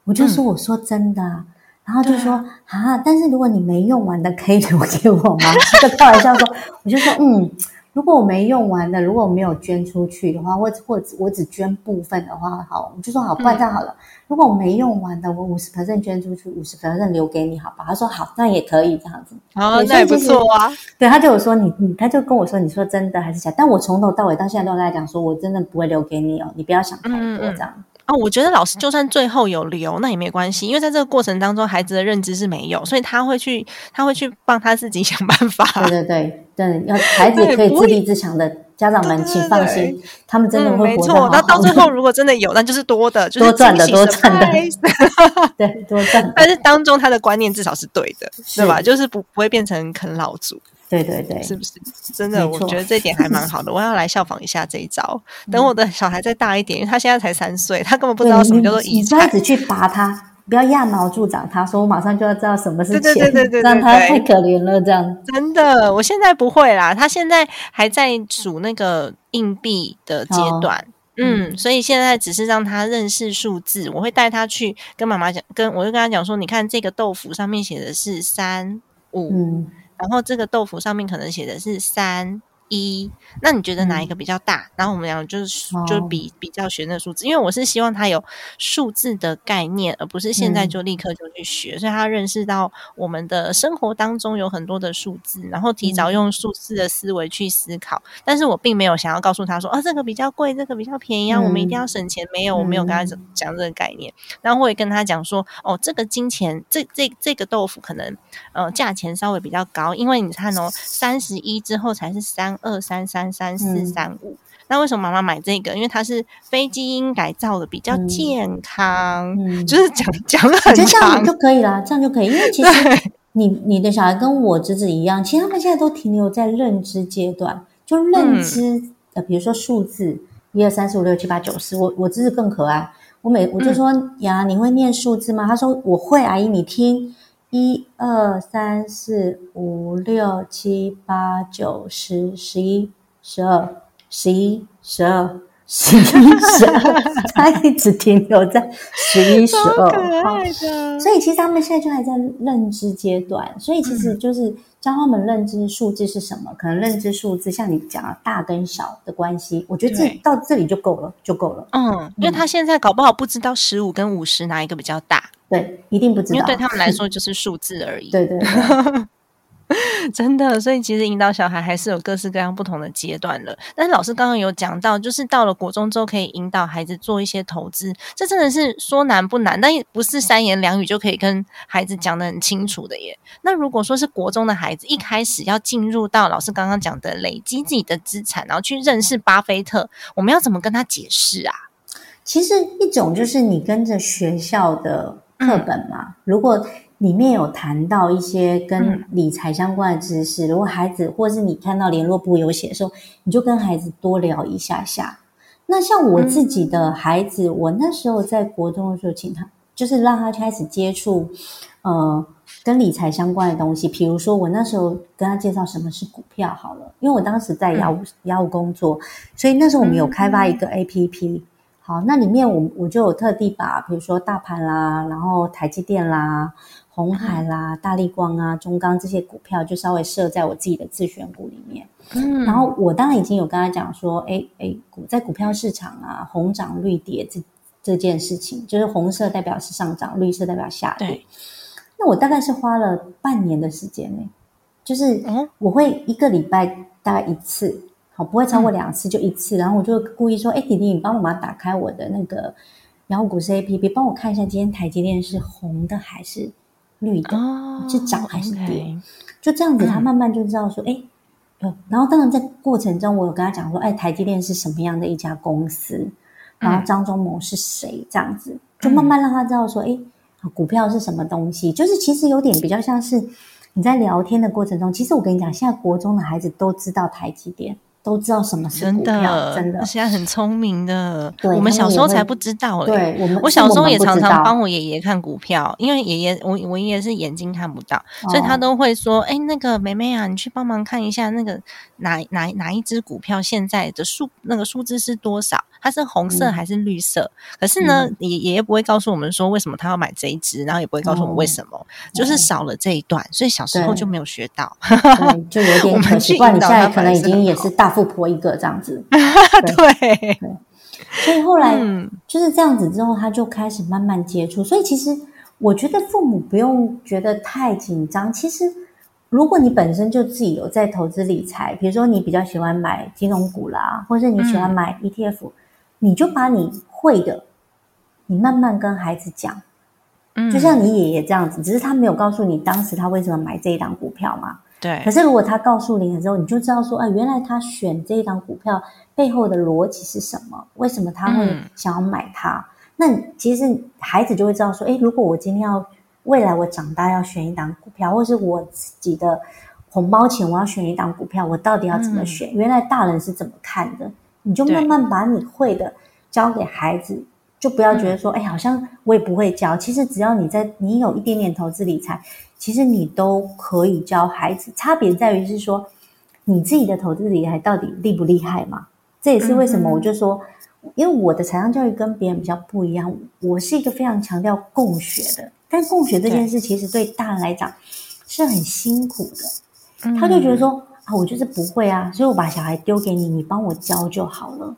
我就说：“我说真的啊。”然后就说：“啊，但是如果你没用完的，可以留给我吗？”就 开玩笑说，我就说：“嗯，如果我没用完的，如果我没有捐出去的话，或者或者我只捐部分的话，好，我就说好，不然这样好了。如果我没用完的，我五十 percent 捐出去，五十 percent 留给你，好吧？”他说：“好，那也可以这样子。”哦，对那也不所以其实错啊。对，他就有说你你，他就跟我说，你说真的还是假？但我从头到尾到现在都跟他讲说，我真的不会留给你哦，你不要想太多嗯嗯这样。哦，我觉得老师就算最后有留，那也没关系，因为在这个过程当中，孩子的认知是没有，所以他会去，他会去帮他自己 想办法。对对对对，要孩子也可以自立自强的家长们，请放对心，他们真的嗯，会没错。活得好好那到最后，如果真的有，那就是多的，就是多赚的多赚的 对，多赚。但是当中他的观念至少是对的，是对吧？就是不不会变成啃老族，对对对，是不是？真的，我觉得这一点还蛮好的，我要来效仿一下这一招。嗯等我的小孩再大一点，因为他现在才三岁，他根本不知道什么叫做遗产你这样子。去拔他，不要揠苗助长他，说我马上就要知道什么是钱，对对对对 对对让他太可怜了这样。真的，我现在不会啦，他现在还在数那个硬币的阶段。嗯，所以现在只是让他认识数字，我会带他去跟妈妈讲，跟我就跟他讲说，你看这个豆腐上面写的是三五、嗯，然后这个豆腐上面可能写的是三一，那你觉得哪一个比较大？然后我们俩就是哦就比比较学那个数字，因为我是希望他有数字的概念，而不是现在嗯就立刻就去学，所以他认识到我们的生活当中有很多的数字，然后提早用数字的思维去思考。但是我并没有想要告诉他说，啊，这个比较贵，这个比较便宜啊，我们一定要省钱。没有，我没有跟他讲讲这个概念。然后我也跟他讲说，哦，这个金钱，这这这个豆腐可能呃价钱稍微比较高，因为你看哦，三十一之后才是三二三三三四嗯三五。那为什么妈妈买这个？因为它是非基因改造的，比较嗯健康。嗯 就是讲讲了很长觉得这样就可以啦，这样就可以，因为其实你你的小孩跟我侄子一样，其实他们现在都停留在认知阶段，就认知、嗯呃，比如说数字一二三四五六七八九十，我我侄子更可爱，我每我就嗯说、呀，你会念数字吗？他说我会，阿姨你听。一二三四五六七八九十十一十二。十一十二。十一十二，他一直停留在十一十二。好爱的。所以其实他们现在就还在认知阶段，所以其嗯实就是教他们认知数字是什么，可能认知数字像你讲的大跟小的关系，我觉得这对。到这里就够了，就够了。嗯，因为他现在搞不好不知道十五跟五十哪一个比较大，对，一定不知道。因为对他们来说就是数字而已。对对对，真的，所以其实引导小孩还是有各式各样不同的阶段了。但是老师刚刚有讲到，就是到了国中之后，可以引导孩子做一些投资，这真的是说难不难，但也不是三言两语就可以跟孩子讲的很清楚的耶。那如果说是国中的孩子，一开始要进入到老师刚刚讲的累积自己的资产，然后去认识巴菲特，我们要怎么跟他解释啊？其实一种就是你跟着学校的课本嘛，如果里面有谈到一些跟嗯理财相关的知识，如果孩子或是你看到联络部有写的时候，你就跟孩子多聊一下下。那像我自己的孩子，我那时候在国中的时候，请他就是让他开始接触，呃，跟理财相关的东西。比如说，我那时候跟他介绍什么是股票好了，因为我当时在雅虎雅虎工作，所以那时候我们有开发一个 APP。好，那里面我我就有特地把，比如说大盘啦，然后台积电啦，红海啦、大力光啊、中钢这些股票，就稍微设在我自己的自选股里面。嗯，然后我当然已经有跟他讲说，哎哎，股在股票市场啊，红涨绿跌这这件事情，就是红色代表是上涨，绿色代表下跌。对，那我大概是花了半年的时间呢，就是哦我会一个礼拜大概一次，好，不会超过两次，就一次。然后我就故意说，哎，弟弟，你帮我妈打开我的那个遥股市 A P P，帮我看一下今天台积电是红的还是绿的，哦，是涨还是跌就这样子，嗯。他慢慢就知道说，哎、呃，然后当然在过程中，我有跟他讲说，哎，台积电是什么样的一家公司，然后张忠谋是谁，这样子，就慢慢让他知道说，哎、股票是什么东西，就是其实有点比较像是你在聊天的过程中，其实我跟你讲，现在国中的孩子都知道台积电，都知道什么是真股票，的，真的。他，现在很聪明的。对我们小时候才不知道嘞。对我们我小时候也常常帮我我爷爷看股票，因为爷爷我我爷爷是眼睛看不到，所以他哦都会说：“哎、那个梅梅啊，你去帮忙看一下那个哪哪哪一只股票现在的数那个数字是多少，它是红色嗯。还是绿色？”可是呢，爷爷爷不会告诉我们说为什么他要买这一只，然后也不会告诉我们为什么，就是少了这一段，所以小时候就没有学到。对，就有点 可惜，去不然你现在可能已经也是大富婆一个这样子。对对，所以后来嗯就是这样子之后，他就开始慢慢接触。所以其实我觉得父母不用觉得太紧张。其实如果你本身就自己有在投资理财，比如说你比较喜欢买金融股啦，或者你喜欢嗯买 ETF，、你就把你会的，你慢慢跟孩子讲。嗯就像你爷爷这样子，只是他没有告诉你当时他为什么买这一档股票嘛。对可，是如果他告诉你了之后，你就知道说，啊，原来他选这一档股票背后的逻辑是什么？为什么他会嗯想要买它？那其实孩子就会知道说，哎，如果我今天要未来我长大要选一档股票，或是我自己的红包钱我要选一档股票，我到底要怎么选？原来大人是怎么看的？你就慢慢把你会的教给孩子，就不要觉得说，哎、好像我也不会教。其实只要你在你有一点点投资理财，其实你都可以教孩子。差别在于是说，你自己的投资理财到底厉不厉害嘛？这也是为什么我就说，因为我的财商教育跟别人比较不一样，我是一个非常强调共学的。但共学这件事其实对大人来讲是很辛苦的，他就觉得嗯说啊，我就是不会啊，所以我把小孩丢给你，你帮我教就好了。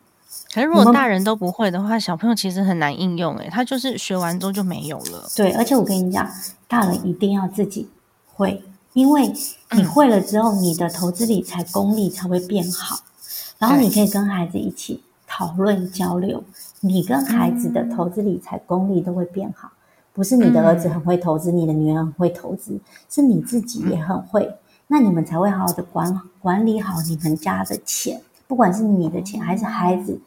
可是如果大人都不会的话，小朋友其实很难应用。诶，他就是学完之后就没有了。对，而且我跟你讲，大人一定要自己会，因为你嗯会了之后，你的投资理财功力才会变好，然后你可以跟孩子一起讨论交流，你跟孩子的投资理财功力都会变好。不是你的儿子很会投资，你的女儿很会投资，是你自己也很会，那你们才会好好的管管理好你们家的钱，不管是你的钱还是孩子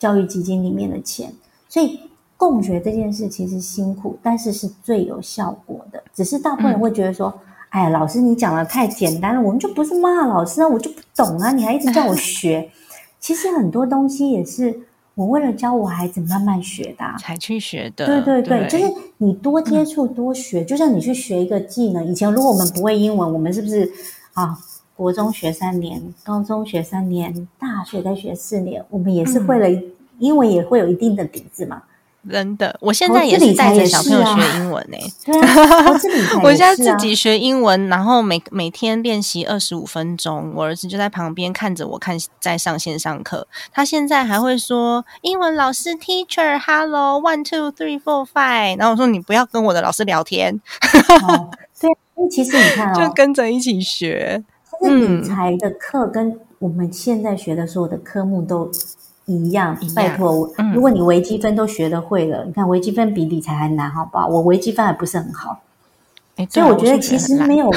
教育基金里面的钱。所以共学这件事其实辛苦，但是是最有效果的。只是大部分人会觉得说：“哎呀，老师你讲的太简单了，我们就不是骂老师啊，我就不懂啊，你还一直叫我学。”其实很多东西也是我为了教我孩子慢慢学的、啊。才去学的，对对对，对，就是你多接触、多学，就像你去学一个技能。以前如果我们不会英文，我们是不是啊？国中学三年，高中学三年，大学再学四年，我们也是会了、英文，也会有一定的底子嘛。真的。我现在也是带着小朋友学英文呢、对啊，我现在自己学英文，然后每每天练习二十五分钟，我儿子就在旁边看着我看在上线上课。他现在还会说英文老师 teacher，hello，one two three four five。然后我说你不要跟我的老师聊天，哦、对，其实你看哦，就跟着一起学。理财的课跟我们现在学的所有的科目都一样。一样拜托，嗯如果你微积分都学得会了，你看微积分比理财还难，好不好？我微积分还不是很好。诶所以我觉得其实没有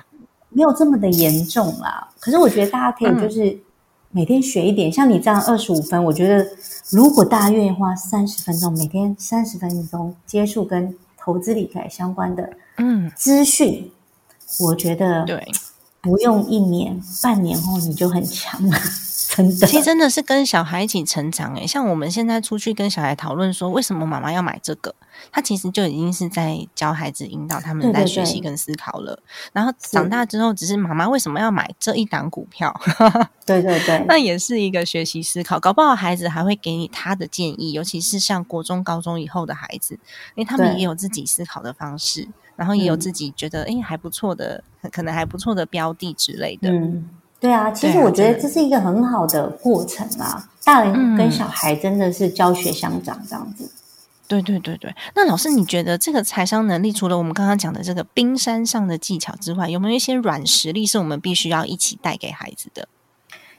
没有这么的严重啦。可是我觉得大家可以嗯就是每天学一点，像你这样二十五分，我觉得如果大家愿意花三十分钟，每天三十分钟接触跟投资理财相关的嗯，资讯，我觉得对。不用一年，半年后你就很强了。真的，其实真的是跟小孩一起成长诶，像我们现在出去跟小孩讨论说，为什么妈妈要买这个，他其实就已经是在教孩子引导他们在学习跟思考了。然后长大之后，只是妈妈为什么要买这一档股票？对对对，那也是一个学习思考。搞不好孩子还会给你他的建议，尤其是像国中、高中以后的孩子，因为他们也有自己思考的方式，然后也有自己觉得哎还不错的，可能还不错的标的之类的。嗯。对啊，其实我觉得这是一个很好的过程啊。大人跟小孩真的是教学相长这样子。对对对对，那老师你觉得这个财商能力，除了我们刚刚讲的这个冰山上的技巧之外，有没有一些软实力是我们必须要一起带给孩子的？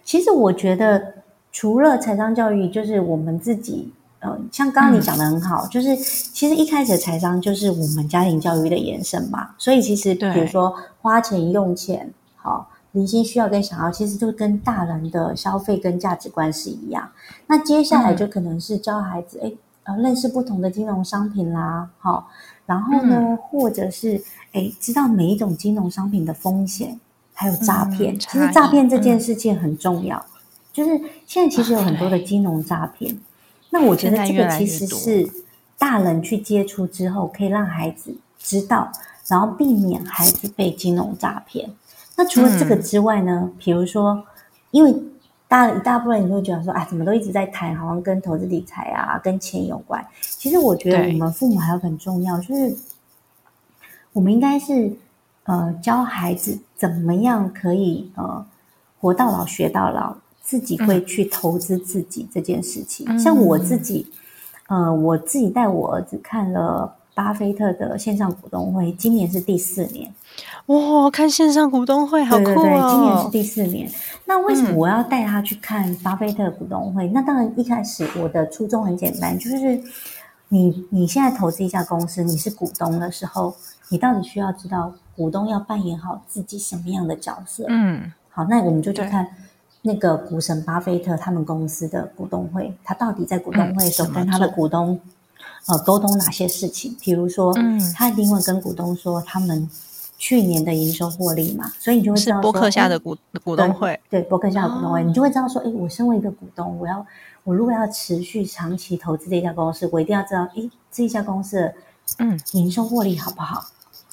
其实我觉得，除了财商教育，就是我们自己，呃，像刚刚你讲的很好，就是其实一开始财商就是我们家庭教育的延伸嘛。所以其实比如说花钱用钱，好。零星需要跟想要，其实就跟大人的消费跟价值观是一样。那接下来就可能是教孩子，哎，呃，认识不同的金融商品啦，好，然后呢，或者是哎，知道每一种金融商品的风险，还有诈骗。其实诈骗这件事情很重要，就是现在其实有很多的金融诈骗。那我觉得这个其实是大人去接触之后，可以让孩子知道，然后避免孩子被金融诈骗。那除了这个之外呢？比如说，因为大一大部分人都会觉得说，啊，怎么都一直在谈，好像跟投资理财啊、跟钱有关。其实我觉得我们父母还有很重要，就是我们应该是呃教孩子怎么样可以呃活到老学到老，自己会去投资自己这件事情。像我自己，呃，我自己带我儿子看了巴菲特的线上股东会，今年是第四年。哇，看线上股东会好酷哦！今年是第四年。那为什么我要带他去看巴菲特股东会？那当然，一开始我的初衷很简单，就是你你现在投资一家公司，你是股东的时候，你到底需要知道股东要扮演好自己什么样的角色？嗯，好，那我们就去看那个股神巴菲特他们公司的股东会，他到底在股东会的时候跟他的股东呃沟通哪些事情？比如说，嗯，他一定会跟股东说他们。去年的营收获利嘛，所以你就会知道说，博客下的股股东会，对博客下的股东会，你就会知道说，哎，我身为一个股东，我要我如果要持续长期投资这家公司，我一定要知道，哎，这一家公司的嗯营收获利好不好？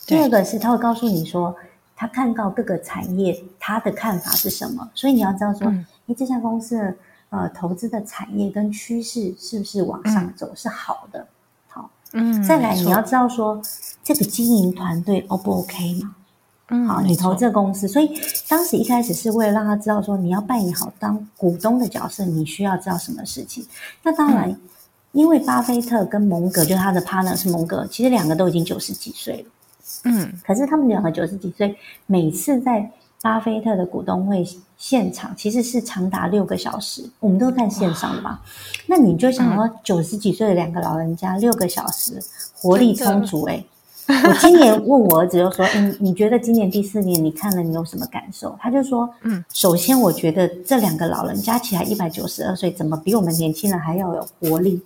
第二个是他会告诉你说，他看到各个产业他的看法是什么，所以你要知道说，哎，这家公司的呃投资的产业跟趋势是不是往上走是好的。好嗯，再来你要知道说这个经营团队 O 不 OK 嘛？嗯，好，你投这公司，所以当时一开始是为了让他知道说你要扮演好当股东的角色，你需要知道什么事情。那当然，因为巴菲特跟蒙格就是他的 partner 是蒙格，其实两个都已经九十几岁了。嗯，可是他们两个九十几岁，每次在。巴菲特的股东会现场其实是长达六个小时，我们都看线上的嘛。那你就想说，九十几岁的两个老人家，六个小时活力充足。哎，我今年问我儿子就说：“嗯，你觉得今年第四年你看了你有什么感受？”他就说：“嗯，首先我觉得这两个老人加起来一百九十二岁，怎么比我们年轻人还要有活力？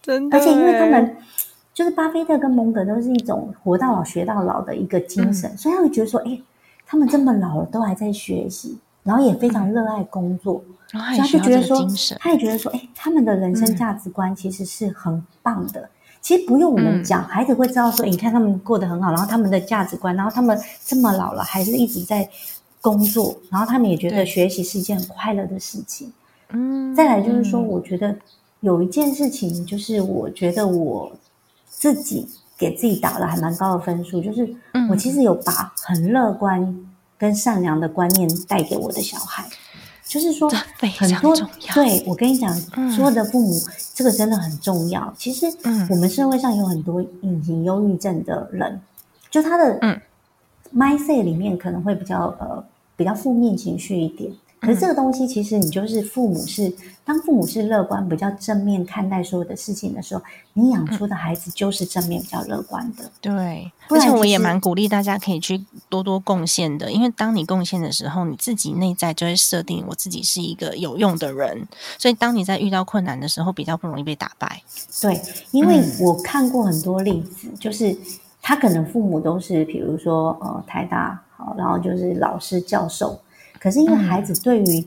真的，而且因为他们就是巴菲特跟蒙格都是一种活到老学到老的一个精神，所以他会觉得说：哎。”他们这么老了，都还在学习，然后也非常热爱工作，所以他就觉得说，他也觉得说，哎，他们的人生价值观其实是很棒的。其实不用我们讲，孩子会知道说，你看他们过得很好，然后他们的价值观，然后他们这么老了，还是一直在工作，然后他们也觉得学习是一件很快乐的事情。嗯，再来就是说，我觉得有一件事情，就是我觉得我自己。给自己打了还蛮高的分数，就是我其实有把很乐观跟善良的观念带给我的小孩，就是说很多对我跟你讲，所有的父母这个真的很重要。其实我们社会上有很多隐形忧郁症的人，就他的嗯 mindset 里面可能会比较呃比较负面情绪一点。可是这个东西，其实你就是父母是当父母是乐观、比较正面看待所有的事情的时候，你养出的孩子就是正面、比较乐观的。对，而且我也蛮鼓励大家可以去多多贡献的，因为当你贡献的时候，你自己内在就会设定我自己是一个有用的人，所以当你在遇到困难的时候，比较不容易被打败。对，因为我看过很多例子，就是他可能父母都是，比如说呃台大好，然后就是老师教授。可是因为孩子对于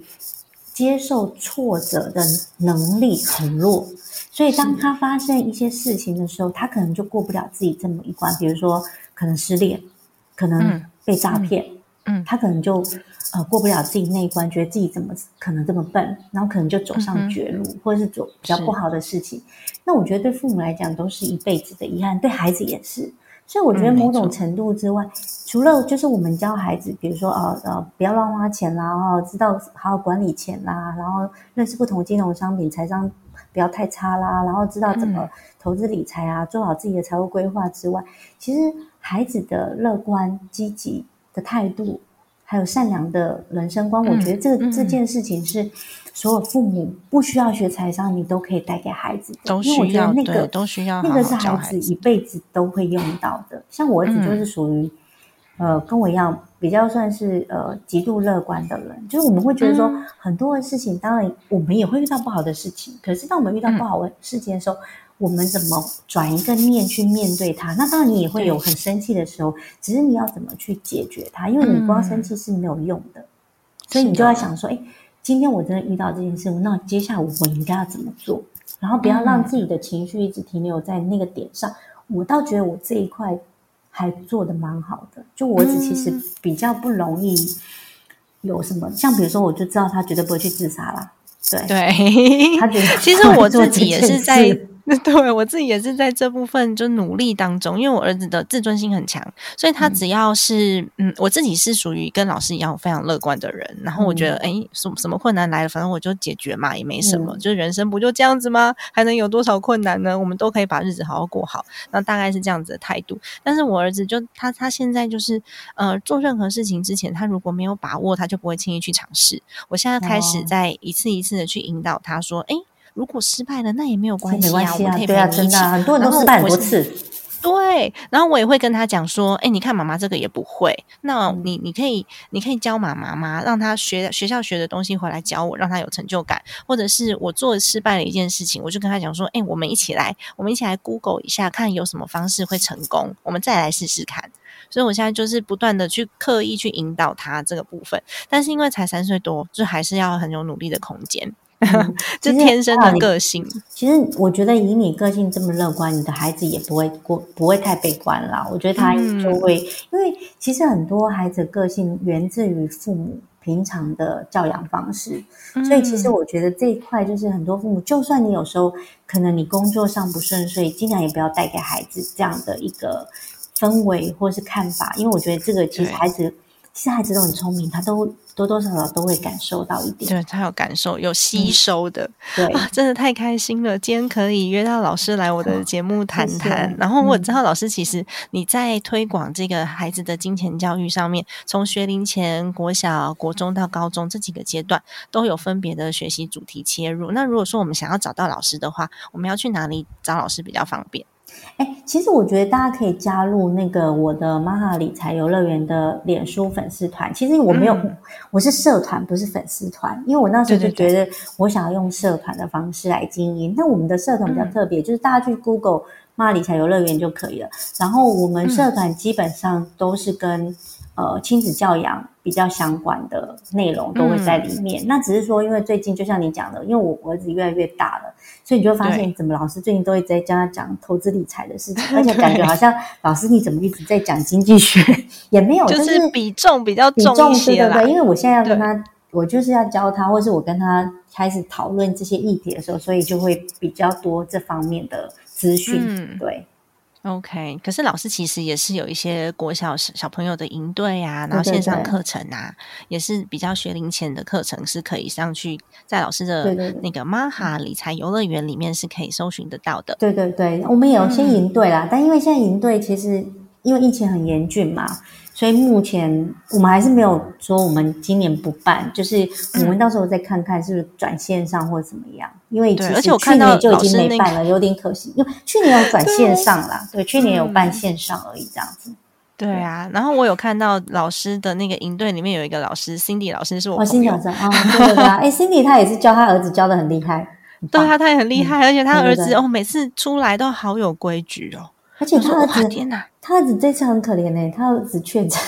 接受挫折的能力很弱，所以当他发生一些事情的时候，他可能就过不了自己这么一关。比如说，可能失恋，可能被诈骗，嗯，他可能就呃过不了自己那一关，觉得自己怎么可能这么笨，然后可能就走上绝路，或者是走比较不好的事情。那我觉得对父母来讲都是一辈子的遗憾，对孩子也是。所以我觉得某种程度之外，除了就是我们教孩子，比如说呃呃不要乱花钱啦，哦知道好好管理钱啦，然后认识不同金融商品，财商不要太差啦，然后知道怎么投资理财啊，做好自己的财务规划之外，其实孩子的乐观积极的态度。还有善良的人生观，我觉得这这件事情是所有父母不需要学财商，你都可以带给孩子的。因为我觉得那个都需要，那个是孩子一辈子都会用到的。像我儿子就是属于，呃，跟我一样比较算是呃极度乐观的人。就是我们会觉得说，很多的事情，当然我们也会遇到不好的事情，可是当我们遇到不好的事情的时候。我们怎么转一个面去面对它？那当然你也会有很生气的时候，只是你要怎么去解决它？因为你光生气是没有用的，所以你就要想说：哎，今天我真的遇到这件事情，那接下来我应该要怎么做？然后不要让自己的情绪一直停留在那个点上。我倒觉得我这一块还做的蛮好的，就我子其实比较不容易有什么，像比如说，我就知道他绝对不会去自杀啦。对对，他觉得 其实我自己也是在。对我自己也是在这部分就努力当中，因为我儿子的自尊心很强，所以他只要是嗯，我自己是属于跟老师一样非常乐观的人。然后我觉得，哎，什什么困难来了，反正我就解决嘛，也没什么，就是人生不就这样子吗？还能有多少困难呢？我们都可以把日子好好过好。那大概是这样子的态度。但是我儿子就他他现在就是呃，做任何事情之前，他如果没有把握，他就不会轻易去尝试。我现在开始在一次一次的去引导他说，哎。如果失败了，那也没有关系啊，我可以陪你一起。很多人都失败很多次。对，然后我也会跟他讲说：“哎，你看妈妈这个也不会，那你你可以你可以教妈妈吗？让她学学校学的东西回来教我，让她有成就感。或者是我做失败了一件事情，我就跟他讲说：哎，我们一起来，我们一起来 Google 一下，看有什么方式会成功，我们再来试试看。所以我现在就是不断的去刻意去引导他这个部分，但是因为才三岁多，就还是要很有努力的空间。” 就天生的个性。其实我觉得以你个性这么乐观，你的孩子也不会过不会太悲观啦。我觉得他就会，因为其实很多孩子个性源自于父母平常的教养方式，所以其实我觉得这一块就是很多父母，就算你有时候可能你工作上不顺遂，尽量也不要带给孩子这样的一个氛围或是看法，因为我觉得这个其实孩子。其实孩子都很聪明，他都多多少少都会感受到一点。对他有感受，有吸收的。对啊，真的太开心了！今天可以约到老师来我的节目谈谈。然后我知道老师其实你在推广这个孩子的金钱教育上面，从学龄前、国小、国中到高中这几个阶段都有分别的学习主题切入。那如果说我们想要找到老师的话，我们要去哪里找老师比较方便？哎，其实我觉得大家可以加入那个我的玛哈理财游乐园的脸书粉丝团。其实我没有，我是社团，不是粉丝团。因为我那时候就觉得，我想要用社团的方式来经营。那我们的社团比较特别，就是大家去 Google 玛哈理财游乐园就可以了。然后我们社团基本上都是跟。呃，亲子教养比较相关的内容都会在里面。那只是说，因为最近就像你讲的，因为我儿子越来越大了，所以你就发现，怎么老师最近都会在教他讲投资理财的事情，而且感觉好像老师你怎么一直在讲经济学，也没有，就是比重比较重一些对对，因为我现在要跟他，我就是要教他，或是我跟他开始讨论这些议题的时候，所以就会比较多这方面的资讯，对。OK，可是老师其实也是有一些国小小朋友的营队啊，然后线上课程啊，也是比较学龄前的课程是可以上去，在老师的那个玛哈理财游乐园里面是可以搜寻得到的。对对对，我们有些营队啦，但因为现在营队其实因为疫情很严峻嘛。所以目前我们还是没有说我们今年不办，就是我们到时候再看看是不是转线上或者怎么样。因为其实去年就已经没办了，有点可惜。因为去年有转线上啦，对，去年有办线上而已，这样子。对啊，然后我有看到老师的那个营队里面有一个老师，Cindy 老师是我。哦，Cindy 啊，对对对，哎，Cindy 他也是教他儿子教的很厉害。对啊，他也很厉害，而且他儿子哦，每次出来都好有规矩哦。而且他儿子，天哪！他儿子这次很可怜呢，他儿子确诊，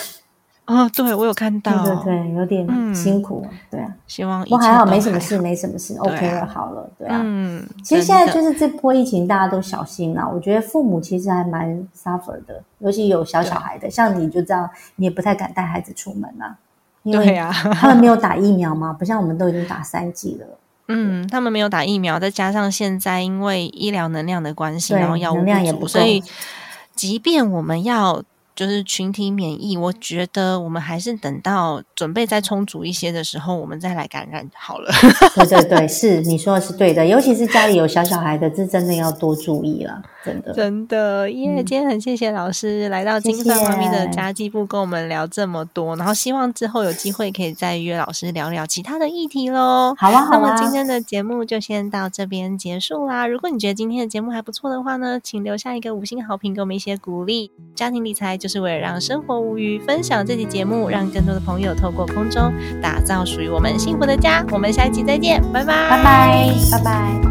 哦，对我有看到，对对对，有点嗯辛苦，对啊。希望我还好，没什么事，没什么事啊，OK 了，好了，对。啊。嗯，其实现在就是这波疫情，大家都小心啦。我觉得父母其实还蛮 suffer 的，尤其有小小孩的，像你就这样，你也不太敢带孩子出门啊，因为对呀、他们没有打疫苗嘛，不像我们都已经打三剂了。嗯，他们没有打疫苗，再加上现在因为医疗能量的关系，然后药物能量也不够足所以即便我们要就是群体免疫，我觉得我们还是等到准备再充足一些的时候，我们再来感染好了。对对对，是你说的是对的，尤其是家里有小小孩的，这真的要多注意了，真的。真的耶！嗯今天很谢谢老师来到金发妈咪的家计部跟我们聊这么多，然后希望之后有机会可以再约老师聊聊其他的议题喽。好啊，好那么啊。今天的节目就先到这边结束啦。如果你觉得今天的节目还不错的话呢，请留下一个五星好评，给我们一些鼓励。家庭理财就是为了让生活无虞，分享这期节目，让更多的朋友透过空中打造属于我们幸福的家。我们下一期再见，拜拜，拜拜，拜拜。